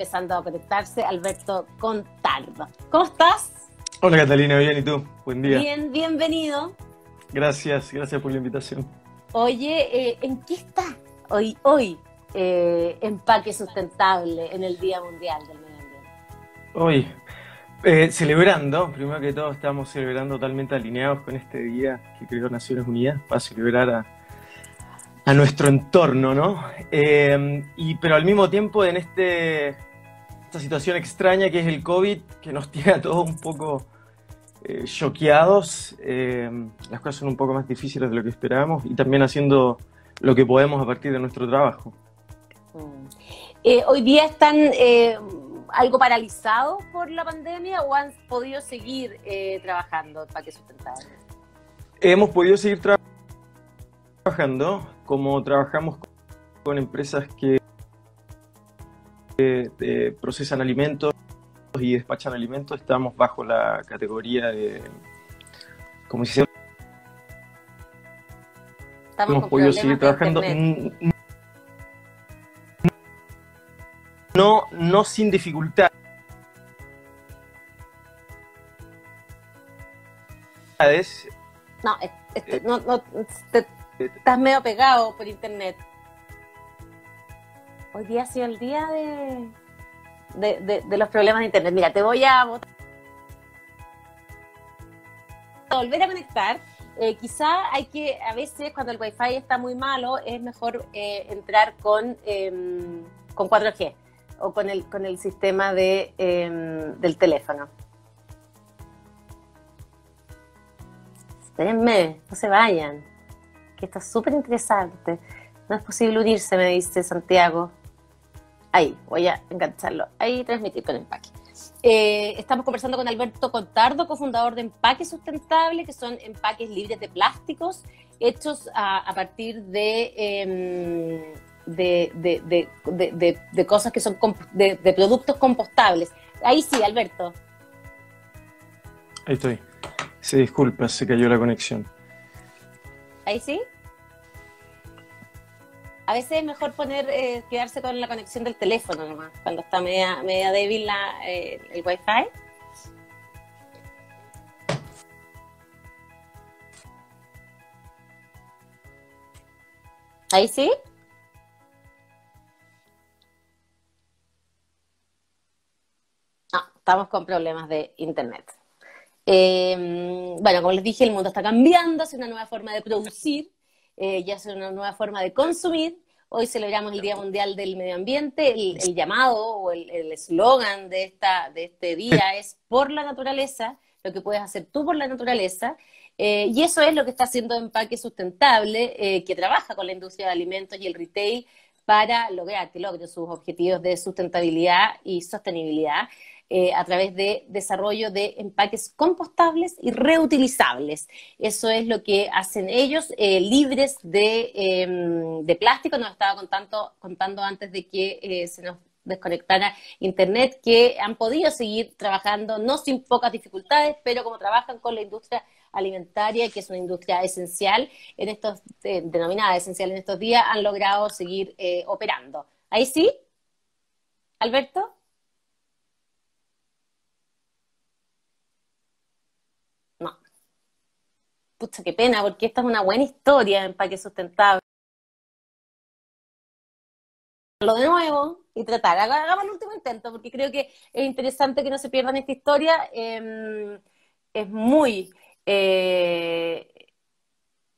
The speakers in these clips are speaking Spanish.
empezando a conectarse, Alberto Contardo. ¿Cómo estás? Hola Catalina, bien, ¿y tú? Buen día. Bien, bienvenido. Gracias, gracias por la invitación. Oye, eh, ¿en qué está hoy, hoy eh, Empaque Sustentable en el Día Mundial del Medio Ambiente? Hoy, eh, celebrando, primero que todo estamos celebrando totalmente alineados con este día que creó Naciones Unidas para celebrar a, a nuestro entorno, ¿no? Eh, y, pero al mismo tiempo en este, esta situación extraña que es el COVID, que nos tiene a todos un poco eh, choqueados, eh, las cosas son un poco más difíciles de lo que esperábamos y también haciendo lo que podemos a partir de nuestro trabajo. Mm. Eh, ¿Hoy día están algo paralizados por la pandemia o han podido seguir trabajando en Empaque Sustentable? Hemos podido seguir tra- trabajando como trabajamos con empresas que eh, eh, procesan alimentos y despachan alimentos. Estamos bajo la categoría de, como si se Estamos hemos podido seguir trabajando. internet. mm, No, no sin dificultades. No, es- es- no, no, te- estás medio pegado por internet. Hoy día ha sido el día de, de, de- los problemas de internet. Mira, te voy a volver a conectar. Eh, quizá hay que, a veces cuando el wifi está muy malo, es mejor eh, entrar con, em, con 4G o con el, con el sistema de, em, del teléfono. Espérenme, no se vayan, que está súper interesante. No es posible unirse, me dice Santiago. Ahí, voy a engancharlo. Ahí transmitir con empaque. Eh, estamos conversando con Alberto Contardo, cofundador de Empaque Sustentable, que son empaques libres de plásticos, hechos a, a partir de, em, de, de- de- de- cosas que son de productos compostables. Ahí sí, Alberto. Ahí estoy. Se disculpa, se cayó la conexión. ¿Ahí sí? A veces es mejor poner, eh, quedarse con la conexión del teléfono nomás, cuando está media, media débil la, eh, el wifi. ¿Ahí sí? No, estamos con problemas de internet. Eh, bueno, como les dije, el mundo está cambiando, es una nueva forma de producir, eh, ya es una nueva forma de consumir. Hoy celebramos el Día Mundial del Medio Ambiente. El, el llamado o el eslogan de, esta, de este día es por la naturaleza, lo que puedes hacer tú por la naturaleza. Eh, y eso es lo que está haciendo Empaque Sustentable, eh, que trabaja con la industria de alimentos y el retail para lograr que logren sus objetivos de sustentabilidad y sostenibilidad eh, a través de desarrollo de empaques compostables y reutilizables. Eso es lo que hacen ellos, eh, libres de, eh, de plástico. Nos estaba contando, contando antes de que eh, se nos desconectara internet, que han podido seguir trabajando, no sin pocas dificultades, pero como trabajan con la industria alimentaria, que es una industria esencial, en estos, denominada esencial en estos días, han logrado seguir operando. ¿Ahí sí? ¿Alberto? No. Pucha, qué pena, porque esta es una buena historia en Empaque Sustentable. Lo de nuevo y tratar. Haga- Hagamos el último intento, porque creo que es interesante que no se pierdan esta historia. Eh, es muy eh,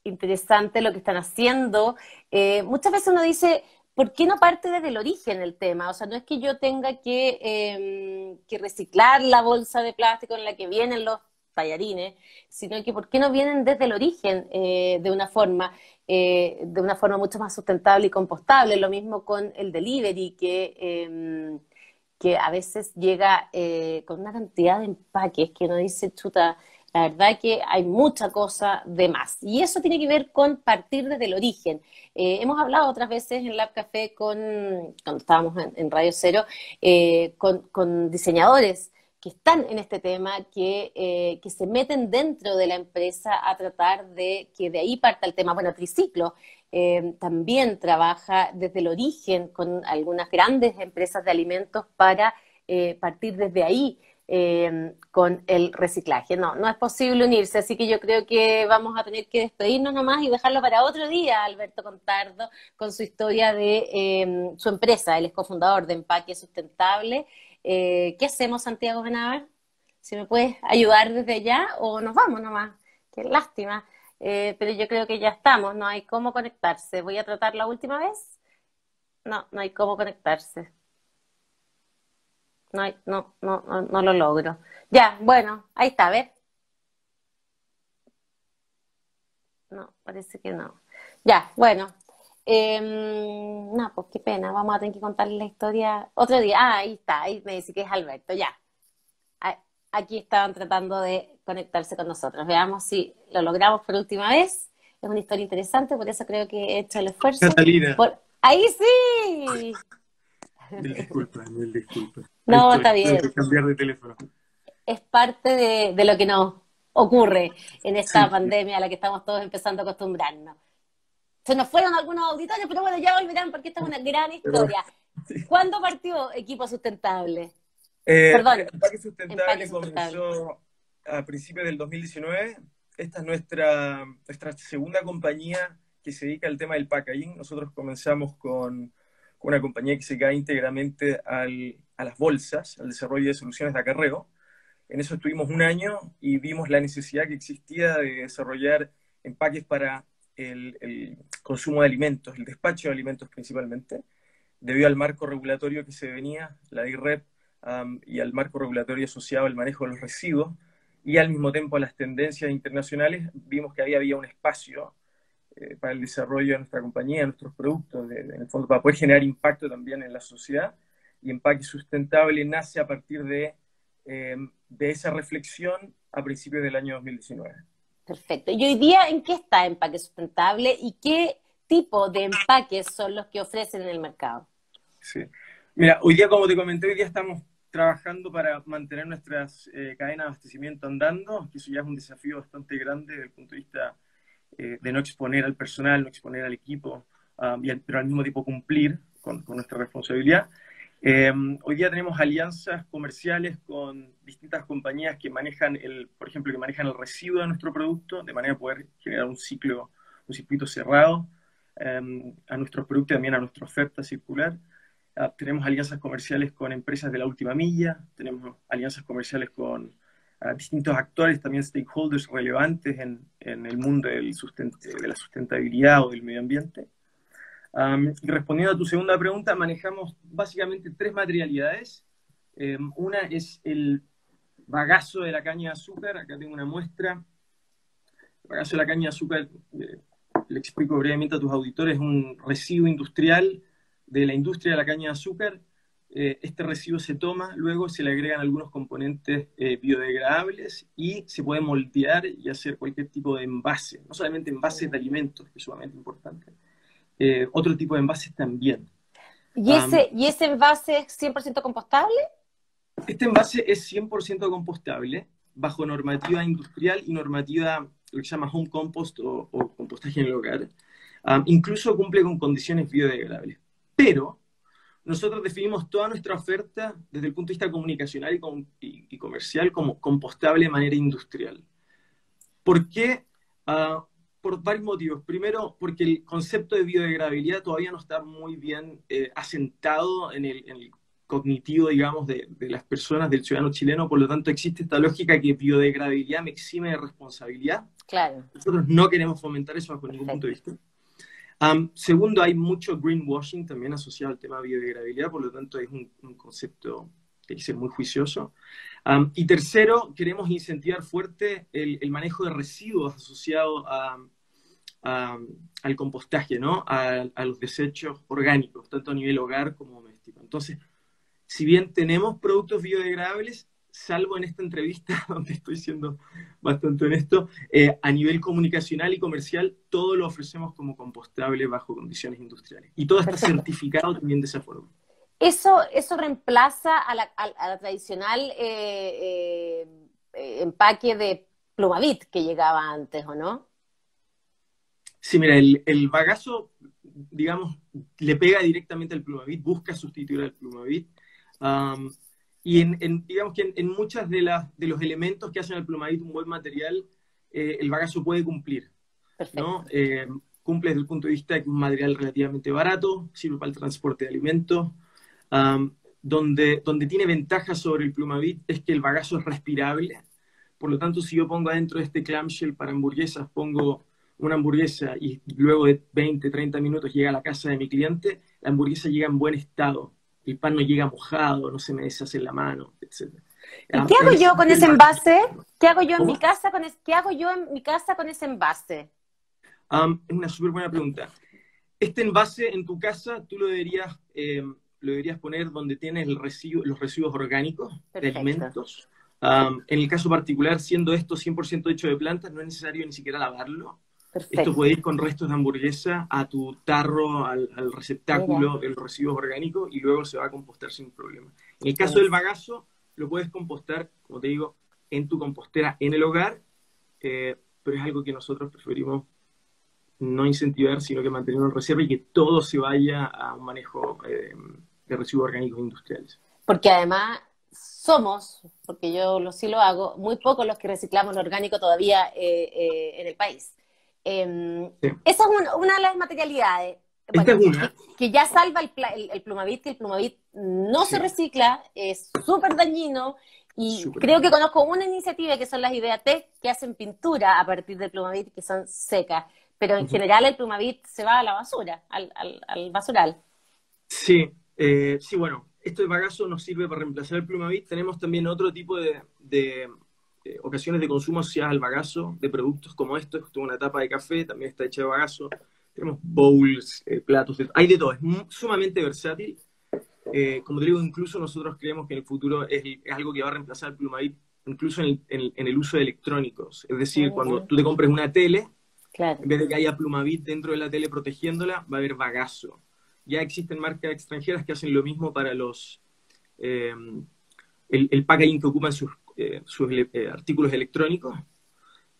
interesante lo que están haciendo. Eh, muchas veces uno dice, ¿por qué no parte desde el origen el tema? O sea, no es que yo tenga que, eh, que reciclar la bolsa de plástico en la que vienen los tallarines, sino que ¿por qué no vienen desde el origen eh, de una forma, eh, de una forma mucho más sustentable y compostable? Lo mismo con el delivery, que, eh, que a veces llega eh, con una cantidad de empaques que uno dice, chuta, la verdad que hay mucha cosa de más. Y eso tiene que ver con partir desde el origen. Eh, hemos hablado otras veces en Lab Café con, cuando estábamos en, Radio Cero, eh, con diseñadores que están en este tema, que, eh, que se meten dentro de la empresa a tratar de que de ahí parta el tema. Bueno, Triciclo eh, también trabaja desde el origen con algunas grandes empresas de alimentos para eh, partir desde ahí con el reciclaje. No, no es posible unirse, así que yo creo que vamos a tener que despedirnos nomás y dejarlo para otro día, Alberto Contardo, con su historia de su empresa, él es cofundador de Empaque Sustentable. ¿Qué hacemos, Santiago Benavar? Si me puedes ayudar desde allá o nos vamos nomás. Qué lástima. Eh, pero yo creo que ya estamos, no hay cómo conectarse. Voy a tratar la última vez. No, no hay cómo conectarse. No, hay, no, no, no, lo logro. Ya, bueno, ahí está, a ver. No, parece que no. Ya, bueno. Em, no, pues qué pena, vamos a tener que contarle la historia otro día. Ah, ahí está, ahí me dice que es Alberto, ya. Aquí estaban tratando de conectarse con nosotros. Veamos si lo logramos por última vez. Es una historia interesante, por eso creo que he hecho el esfuerzo. Catalina. ¡Ahí sí! Mil disculpas, mil disculpas. No, está bien. cambiar de teléfono. Es parte de, lo que nos ocurre en esta pandemia a la que estamos todos empezando a acostumbrarnos. Se nos fueron algunos auditores, pero bueno, ya volverán porque esta es una gran historia. ¿Cuándo partió Equipo Sustentable? Eh, Perdón. Empaque Sustentable comenzó a principios del 2019. Esta es nuestra, nuestra segunda compañía que se dedica al tema del packaging. Nosotros comenzamos con, una compañía que se dedica íntegramente al, a las bolsas, al desarrollo de soluciones de acarreo. En eso estuvimos un año y vimos la necesidad que existía de desarrollar empaques para el, consumo de alimentos, el despacho de alimentos principalmente, debido al marco regulatorio que se venía, la IREP, y al marco regulatorio asociado al manejo de los residuos, y al mismo tiempo a las tendencias internacionales, vimos que había, había un espacio eh, para el desarrollo de nuestra compañía, de nuestros productos, en el fondo para poder generar impacto también en la sociedad. Y Empaque Sustentable nace a partir de, eh, de esa reflexión a principios del año 2019. Perfecto. ¿Y hoy día en qué está Empaque Sustentable y qué tipo de empaques son los que ofrecen en el mercado? Sí. Mira, hoy día, como te comenté, hoy día estamos trabajando para mantener nuestras eh, cadenas de abastecimiento andando, que eso ya es un desafío bastante grande desde el punto de vista eh, de no exponer al personal, no exponer al equipo, um, pero al mismo tiempo cumplir con, nuestra responsabilidad. Em, hoy día tenemos alianzas comerciales con distintas compañías que manejan el, por ejemplo, que manejan el residuo de nuestro producto, de manera a poder generar un ciclo, un circuito cerrado em, a nuestros productos y también a nuestra oferta circular. Ah, tenemos alianzas comerciales con empresas de la última milla, tenemos alianzas comerciales con ah, distintos actores, también stakeholders relevantes en, en el mundo del de la sustentabilidad o del medio ambiente. Y respondiendo a tu segunda pregunta, manejamos básicamente tres materialidades. Em, una es el bagazo de la caña de azúcar, acá tengo una muestra. El bagazo de la caña de azúcar, eh, le explico brevemente a tus auditores, es un residuo industrial de la industria de la caña de azúcar. Eh, este residuo se toma, luego se le agregan algunos componentes eh, biodegradables y se puede moldear y hacer cualquier tipo de envase, no solamente envases de alimentos, que es sumamente importante, eh, otro tipo de envases también. ¿Y ese, ¿Y ese envase es 100% compostable? Este envase es 100% compostable bajo normativa industrial y normativa, lo que se llama home compost o, compostaje en el hogar. incluso cumple con condiciones biodegradables. Pero nosotros definimos toda nuestra oferta desde el punto de vista comunicacional y, comercial como compostable de manera industrial. ¿Por qué? Ah, por varios motivos. Primero, porque el concepto de biodegradabilidad todavía no está muy bien eh, asentado en el, cognitivo, digamos, de, las personas, del ciudadano chileno. Por lo tanto, existe esta lógica que biodegradabilidad me exime de responsabilidad. Claro. Nosotros no queremos fomentar eso bajo ningún punto de vista segundo, hay mucho greenwashing también asociado al tema de biodegradabilidad, por lo tanto es un, concepto que hay que ser muy juicioso. y tercero, queremos incentivar fuerte el, manejo de residuos asociados al compostaje, ¿no? A, a, los desechos orgánicos, tanto a nivel hogar como doméstico. Entonces, si bien tenemos productos biodegradables, salvo en esta entrevista, donde estoy siendo bastante honesto, eh, a nivel comunicacional y comercial, todo lo ofrecemos como compostable bajo condiciones industriales. Y todo está certificado también de esa forma. ¿Eso, eso reemplaza a la, tradicional eh, eh, empaque de plumavit que llegaba antes, o no? Sí, mira, el, el bagazo, digamos, le pega directamente al plumavit, busca sustituir al plumavit. y en, digamos que en, muchas de, las, de los elementos que hacen al plumavit un buen material, eh, el bagazo puede cumplir. ¿no? Eh, cumple desde el punto de vista de que es un material relativamente barato, sirve para el transporte de alimentos. Donde, donde tiene ventaja sobre el plumavit es que el bagazo es respirable. Por lo tanto, si yo pongo adentro de este clamshell para hamburguesas, pongo una hamburguesa y luego de 20, 30 minutos llega a la casa de mi cliente, la hamburguesa llega en buen estado, el pan no llega mojado, no se me deshace en la mano, etc. ¿Y qué hago yo con ese envase? ¿Qué hago yo en mi casa con ¿Qué hago yo en mi casa con ese envase? es una súper buena pregunta. Este envase en tu casa tú lo deberías, em, lo deberías poner donde tienes el residuo, los residuos orgánicos de alimentos. en el caso particular, siendo esto 100% hecho de plantas, no es necesario ni siquiera lavarlo. Esto puede ir con restos de hamburguesa a tu tarro, al, receptáculo del residuo orgánico y luego se va a compostar sin problema. En el caso del bagazo, lo puedes compostar, como te digo, en tu compostera en el hogar, eh, pero es algo que nosotros preferimos no incentivar, sino que mantener en reserva y que todo se vaya a un manejo eh, de residuos orgánicos industriales. Porque además somos, porque yo lo, sí lo hago, muy pocos los que reciclamos lo orgánico todavía eh, en el país. Em, esa es una, de las materialidades. que, ya salva el, el, plumavit, que el plumavit no se recicla, es súper dañino. Y creo que conozco una iniciativa que son las Ideatec que hacen pintura a partir del plumavit que son secas. Pero en general el plumavit se va a la basura, al, al, basural. Sí, eh, sí, bueno, esto de bagazo nos sirve para reemplazar el plumavit. Tenemos también otro tipo de, ocasiones de consumo asociadas al bagazo de productos como estos. Tengo una tapa de café, también está hecha de bagazo. Tenemos bowls, eh, platos, hay de todo. Es sumamente versátil. Eh, como te digo, incluso nosotros creemos que en el futuro es, algo que va a reemplazar el Plumavit, incluso en el, uso de electrónicos. Es decir, cuando tú te compres una tele, en vez de que haya Plumavit dentro de la tele protegiéndola, va a haber bagazo. Ya existen marcas extranjeras que hacen lo mismo para los el, el packaging que ocupan sus eh, sus eh, artículos electrónicos.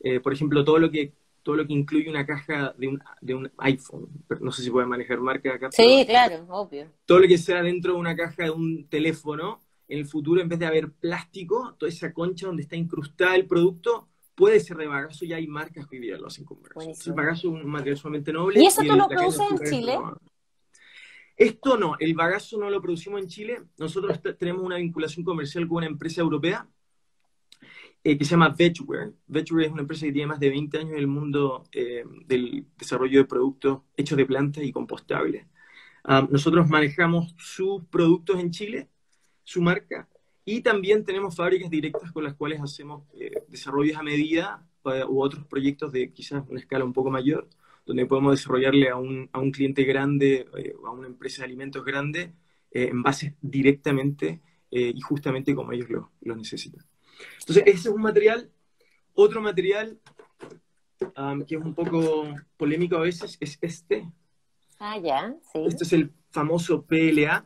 Eh, por ejemplo, todo lo que todo lo que incluye una caja de un, de un iPhone. No sé si pueden manejar marca acá. Sí, claro, obvio. Todo lo que sea dentro de una caja de un teléfono, en el futuro, en vez de haber plástico, toda esa concha donde está incrustada el producto, puede ser de bagazo. Ya hay marcas que hoy día lo hacen con bagazo. El bagazo es un material sumamente noble. ¿Y eso tú lo produces en Chile? Esto no, el bagazo no lo producimos en Chile. Nosotros tenemos una vinculación comercial con una empresa europea eh, que se llama Vegware. Vegware es una empresa que tiene más de 20 años en el mundo eh, del desarrollo de productos hechos de plantas y compostables. Ah, nosotros manejamos sus productos en Chile, su marca, y también tenemos fábricas directas con las cuales hacemos eh, desarrollos a medida u otros proyectos de quizás una escala un poco mayor, donde podemos desarrollarle a un, a un cliente grande o a una empresa de alimentos grande envases directamente y justamente como ellos lo, lo necesitan. Entonces, ese es un material. Otro material que es un poco polémico a veces es este. Ah, ya, sí. Este es el famoso PLA.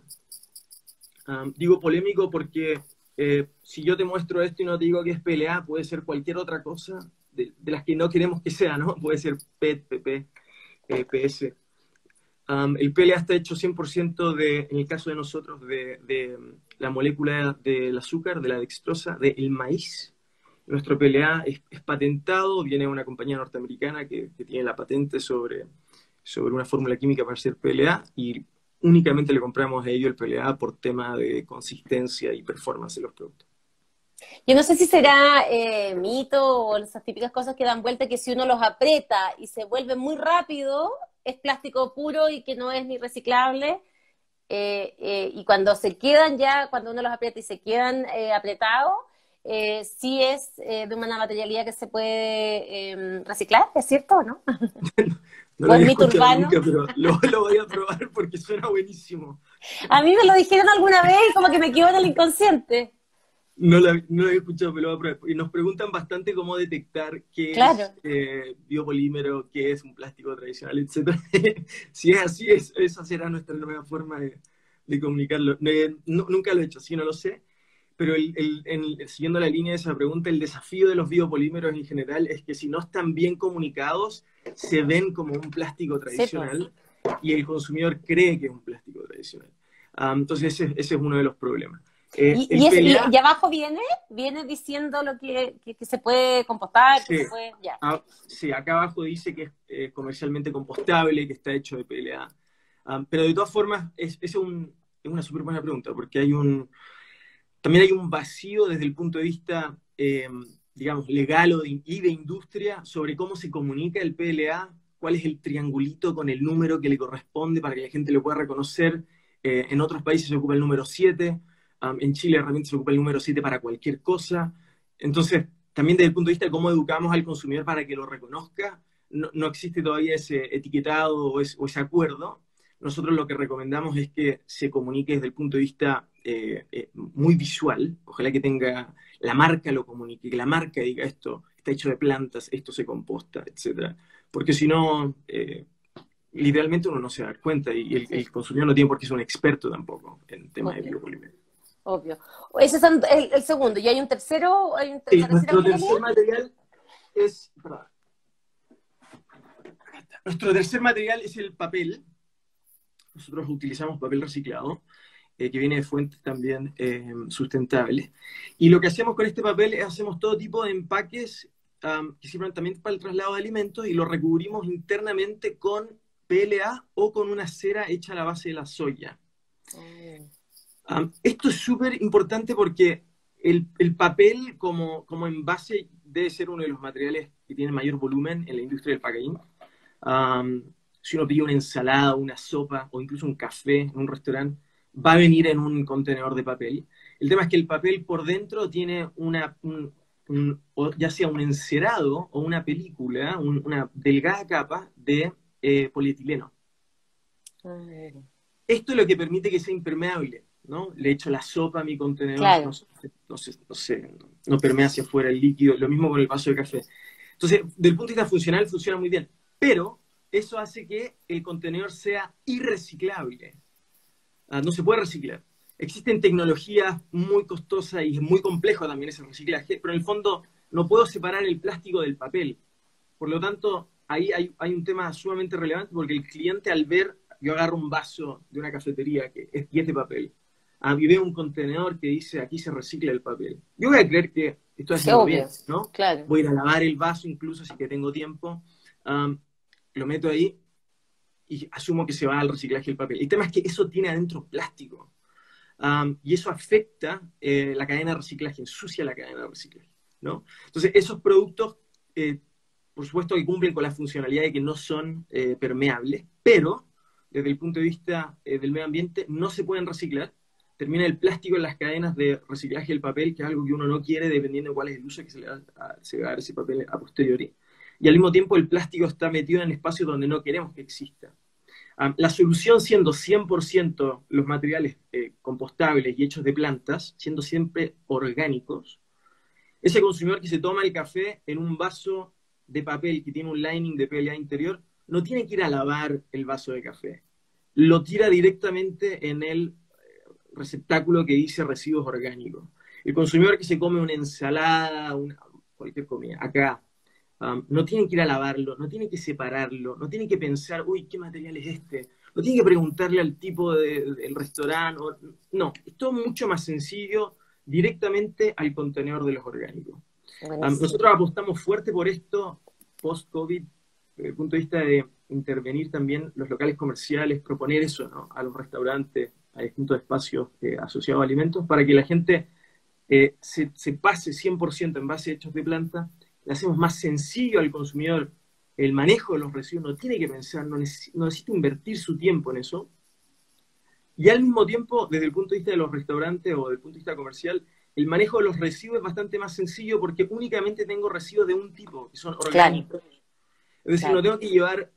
digo polémico porque eh, si yo te muestro esto y no te digo que es PLA, puede ser cualquier otra cosa de, las que no queremos que sea, ¿no? Puede ser PET, PP, eh, PS. el PLA está hecho 100% de, en el caso de nosotros, de, la molécula del azúcar, de la dextrosa, del maíz. Nuestro PLA es, patentado, viene de una compañía norteamericana que, tiene la patente sobre, sobre una fórmula química para hacer PLA y únicamente le compramos a ellos el PLA por tema de consistencia y performance de los productos. Yo no sé si será eh, mito o esas típicas cosas que dan vuelta que si uno los aprieta y se vuelve muy rápido, es plástico puro y que no es ni reciclable eh, eh, y cuando se quedan ya, cuando uno los aprieta y se quedan eh, apretados, sí es de una materialidad que se puede em, reciclar, ¿es cierto o no? no lo había nunca, pero lo, voy a probar porque suena buenísimo. A mí me lo dijeron alguna vez como que me quedó en el inconsciente. No lo, no había escuchado, pero lo voy a probar. Y nos preguntan bastante cómo detectar qué es biopolímero, qué es un plástico tradicional, etc. si es así, esa será nuestra nueva forma de, comunicarlo. nunca lo he hecho, sí, no lo sé. pero siguiendo la línea de esa pregunta, el desafío de los biopolímeros en general es que si no están bien comunicados, se ven como un plástico pues. tradicional y el consumidor cree que es un plástico tradicional. Ah, entonces ese, es uno de los problemas. Eh, ¿Y, abajo viene? ¿Viene diciendo lo que, se puede compostar? Sí, ah, sí, acá abajo dice que es eh, comercialmente compostable, que está hecho de PLA. Ah, pero de todas formas, es, es, un, es una súper buena pregunta, porque hay un, también hay un vacío desde el punto de vista, eh, digamos, legal o de, y de industria sobre cómo se comunica el PLA, cuál es el triangulito con el número que le corresponde para que la gente lo pueda reconocer. En otros países se ocupa el número 7, um, en Chile realmente se ocupa el número 7 para cualquier cosa. Entonces, también desde el punto de vista de cómo educamos al consumidor para que lo reconozca, no, existe todavía ese etiquetado o, o ese acuerdo. Nosotros lo que recomendamos es que se comunique desde el punto de vista eh, eh, muy visual, ojalá que tenga, la marca lo comunique, que la marca diga esto está hecho de plantas, esto se composta, etc. Porque si no, eh, literalmente uno no se da cuenta y el, consumidor no tiene por qué ser un experto tampoco en temas de biopolímeros. Obvio. Ese es el, segundo. ¿Y hay un tercero? Hay un sí, nuestro tercer material es... Nuestro tercer material es el papel. Nosotros utilizamos papel reciclado. Eh, que viene de fuentes también eh, sustentables. Y lo que hacemos con este papel es hacemos todo tipo de empaques que sirven también para el traslado de alimentos y lo recubrimos internamente con PLA o con una cera hecha a la base de la soya. Oh. esto es súper importante porque el, el, papel como, como envase debe ser uno de los materiales que tiene mayor volumen en la industria del packaging. si uno pide una ensalada, una sopa o incluso un café en un restaurante, va a venir en un contenedor de papel. El tema es que el papel por dentro tiene una, ya sea un encerado o una película, una delgada capa de eh, polietileno. Esto es lo que permite que sea impermeable, ¿no? Le echo la sopa a mi contenedor, no, sé, no, permea hacia afuera el líquido, lo mismo con el vaso de café. Entonces, del punto de vista funcional, funciona muy bien, pero eso hace que el contenedor sea irreciclable. Ah, no se puede reciclar. Existen tecnologías muy costosas y es muy complejo también ese reciclaje, pero en el fondo no puedo separar el plástico del papel. Por lo tanto, ahí hay, un tema sumamente relevante porque el cliente al ver, yo agarro un vaso de una cafetería que es, y de papel, a ah, un contenedor que dice aquí se recicla el papel. Yo voy a creer que esto es bien, ¿no? Claro. Voy a ir a lavar el vaso incluso si que tengo tiempo. lo meto ahí y asumo que se va al reciclaje del papel. El tema es que eso tiene adentro plástico. y eso afecta eh, la cadena de reciclaje, ensucia la cadena de reciclaje. ¿no? Entonces, esos productos, eh, por supuesto que cumplen con la funcionalidad de que no son eh, permeables, pero desde el punto de vista del medio ambiente no se pueden reciclar. Termina el plástico en las cadenas de reciclaje del papel, que es algo que uno no quiere dependiendo de cuál es el uso que se le va a, va a dar ese papel a posteriori y al mismo tiempo el plástico está metido en espacios donde no queremos que exista. la solución siendo 100% los materiales eh, compostables y hechos de plantas, siendo siempre orgánicos, ese consumidor que se toma el café en un vaso de papel que tiene un lining de PLA interior, no tiene que ir a lavar el vaso de café. Lo tira directamente en el receptáculo que dice residuos orgánicos. El consumidor que se come una ensalada, una, cualquier comida, acá, no tienen que ir a lavarlo, no tienen que separarlo, no tienen que pensar, uy, ¿qué material es este? No tienen que preguntarle al tipo del restaurante. no, es todo mucho más sencillo directamente al contenedor de los orgánicos. nosotros apostamos fuerte por esto post-COVID, desde el punto de vista de intervenir también los locales comerciales, proponer eso ¿no? a los restaurantes, a distintos espacios eh, asociados a alimentos, para que la gente eh, se, se, pase 100% en base a hechos de planta le hacemos más sencillo al consumidor el manejo de los residuos, no tiene que pensar, no necesita, invertir su tiempo en eso. Y al mismo tiempo, desde el punto de vista de los restaurantes o desde el punto de vista comercial, el manejo de los residuos es bastante más sencillo porque únicamente tengo residuos de un tipo, que son orgánicos. Es decir, no tengo que llevar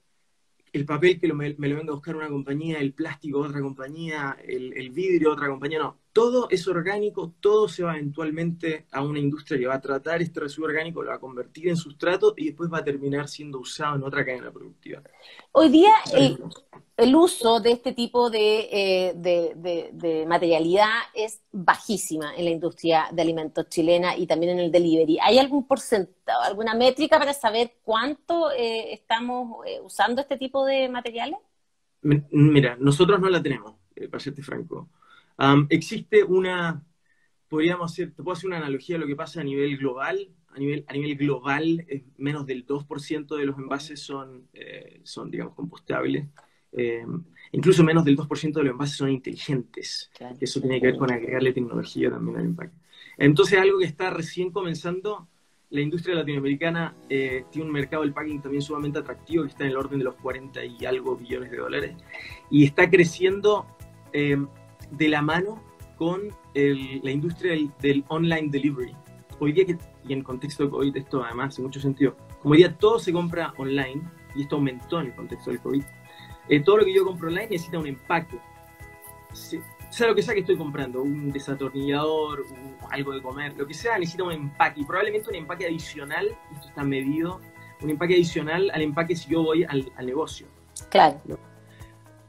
el papel que me, lo venga a buscar una compañía, el plástico otra compañía, el, el vidrio otra compañía, no. todo es orgánico, todo se va eventualmente a una industria que va a tratar este residuo orgánico, lo va a convertir en sustrato y después va a terminar siendo usado en otra cadena productiva. Hoy día el, uso de este tipo eh, de, materialidad es bajísima en la industria de alimentos chilena y también en el delivery. ¿Hay algún porcentaje, alguna métrica para saber cuánto eh, estamos eh, usando este tipo de materiales? Mira, nosotros no la tenemos, para serte franco existe una, podríamos hacer, te puedo hacer una analogía de lo que pasa a nivel global. A nivel, a nivel global, menos del 2% de los envases son, son digamos, compostables. Em, incluso menos del 2% de los envases son inteligentes. Eso tiene que ver con agregarle tecnología también al empaque. Entonces, algo que está recién comenzando, la industria latinoamericana eh, tiene un mercado del packing también sumamente atractivo, que está en el orden de los 40 y algo billones de dólares, y está creciendo em, de la mano con la industria del, online delivery. Hoy día, que, y en contexto de COVID esto además hace mucho sentido, como hoy día todo se compra online, y esto aumentó en el contexto del COVID, eh, todo lo que yo compro online necesita un empaque. sea lo que sea que estoy comprando, un desatornillador, algo de comer, lo que sea, necesita un empaque, y probablemente un empaque adicional, esto está medido, un empaque adicional al empaque si yo voy al, negocio. Claro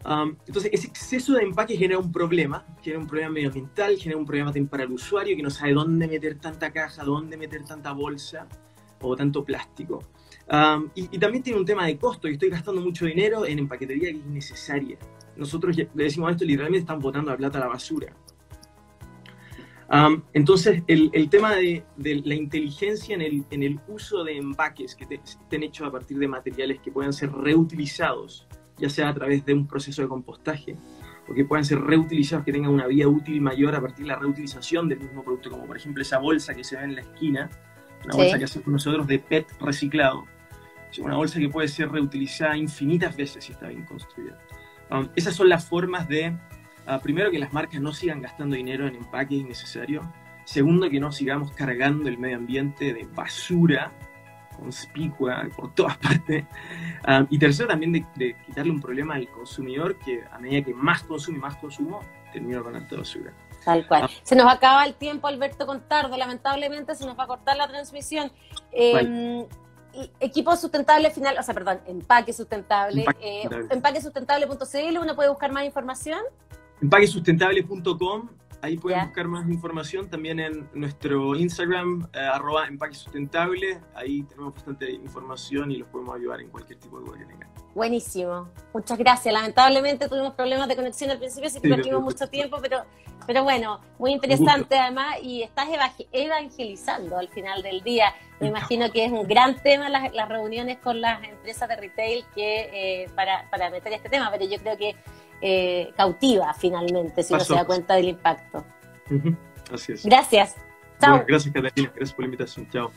entonces, ese exceso de empaque genera un problema, genera un problema medioambiental, genera un problema para el usuario que no sabe dónde meter tanta caja, dónde meter tanta bolsa o tanto plástico. Y, también tiene un tema de costo, y estoy gastando mucho dinero en empaquetería que es innecesaria. Nosotros le decimos esto, literalmente están botando la plata a la basura. entonces, el, el tema de, de, la inteligencia en el, en el uso de empaques que estén hechos a partir de materiales que puedan ser reutilizados ya sea a través de un proceso de compostaje, o que puedan ser reutilizados, que tengan una vida útil mayor a partir de la reutilización del mismo producto, como por ejemplo esa bolsa que se ve en la esquina, una bolsa que hacemos nosotros de PET reciclado, una bolsa que puede ser reutilizada infinitas veces si está bien construida. Um, esas son las formas de, uh, primero, que las marcas no sigan gastando dinero en empaques innecesarios, segundo, que no sigamos cargando el medio ambiente de basura conspicua por todas partes. Ah, y tercero, también de, quitarle un problema al consumidor que a medida que más consume más consumo, termina con alta basura. Tal cual. Ah. Se nos acaba el tiempo, Alberto Contardo. Lamentablemente se nos va a cortar la transmisión. Eh, equipo sustentable final, o sea, perdón, empaque sustentable. Empaquesustentable.cl, eh, uno puede buscar más información. Empaquesustentable.com Ahí pueden buscar más información también en nuestro Instagram, eh, arroba empaque sustentable. Ahí tenemos bastante información y los podemos ayudar en cualquier tipo de duda que tengan. Buenísimo. Muchas gracias. Lamentablemente tuvimos problemas de conexión al principio, así que perdimos mucho tiempo, pero, pero bueno, muy interesante además y estás evangelizando al final del día. Me imagino que es un gran tema las, reuniones con las empresas de retail que eh, para, para meter este tema, pero yo creo que eh, cautiva finalmente, si uno se da cuenta del impacto. Así es. Gracias. Chao. gracias, Catalina. Gracias por la invitación. Chao.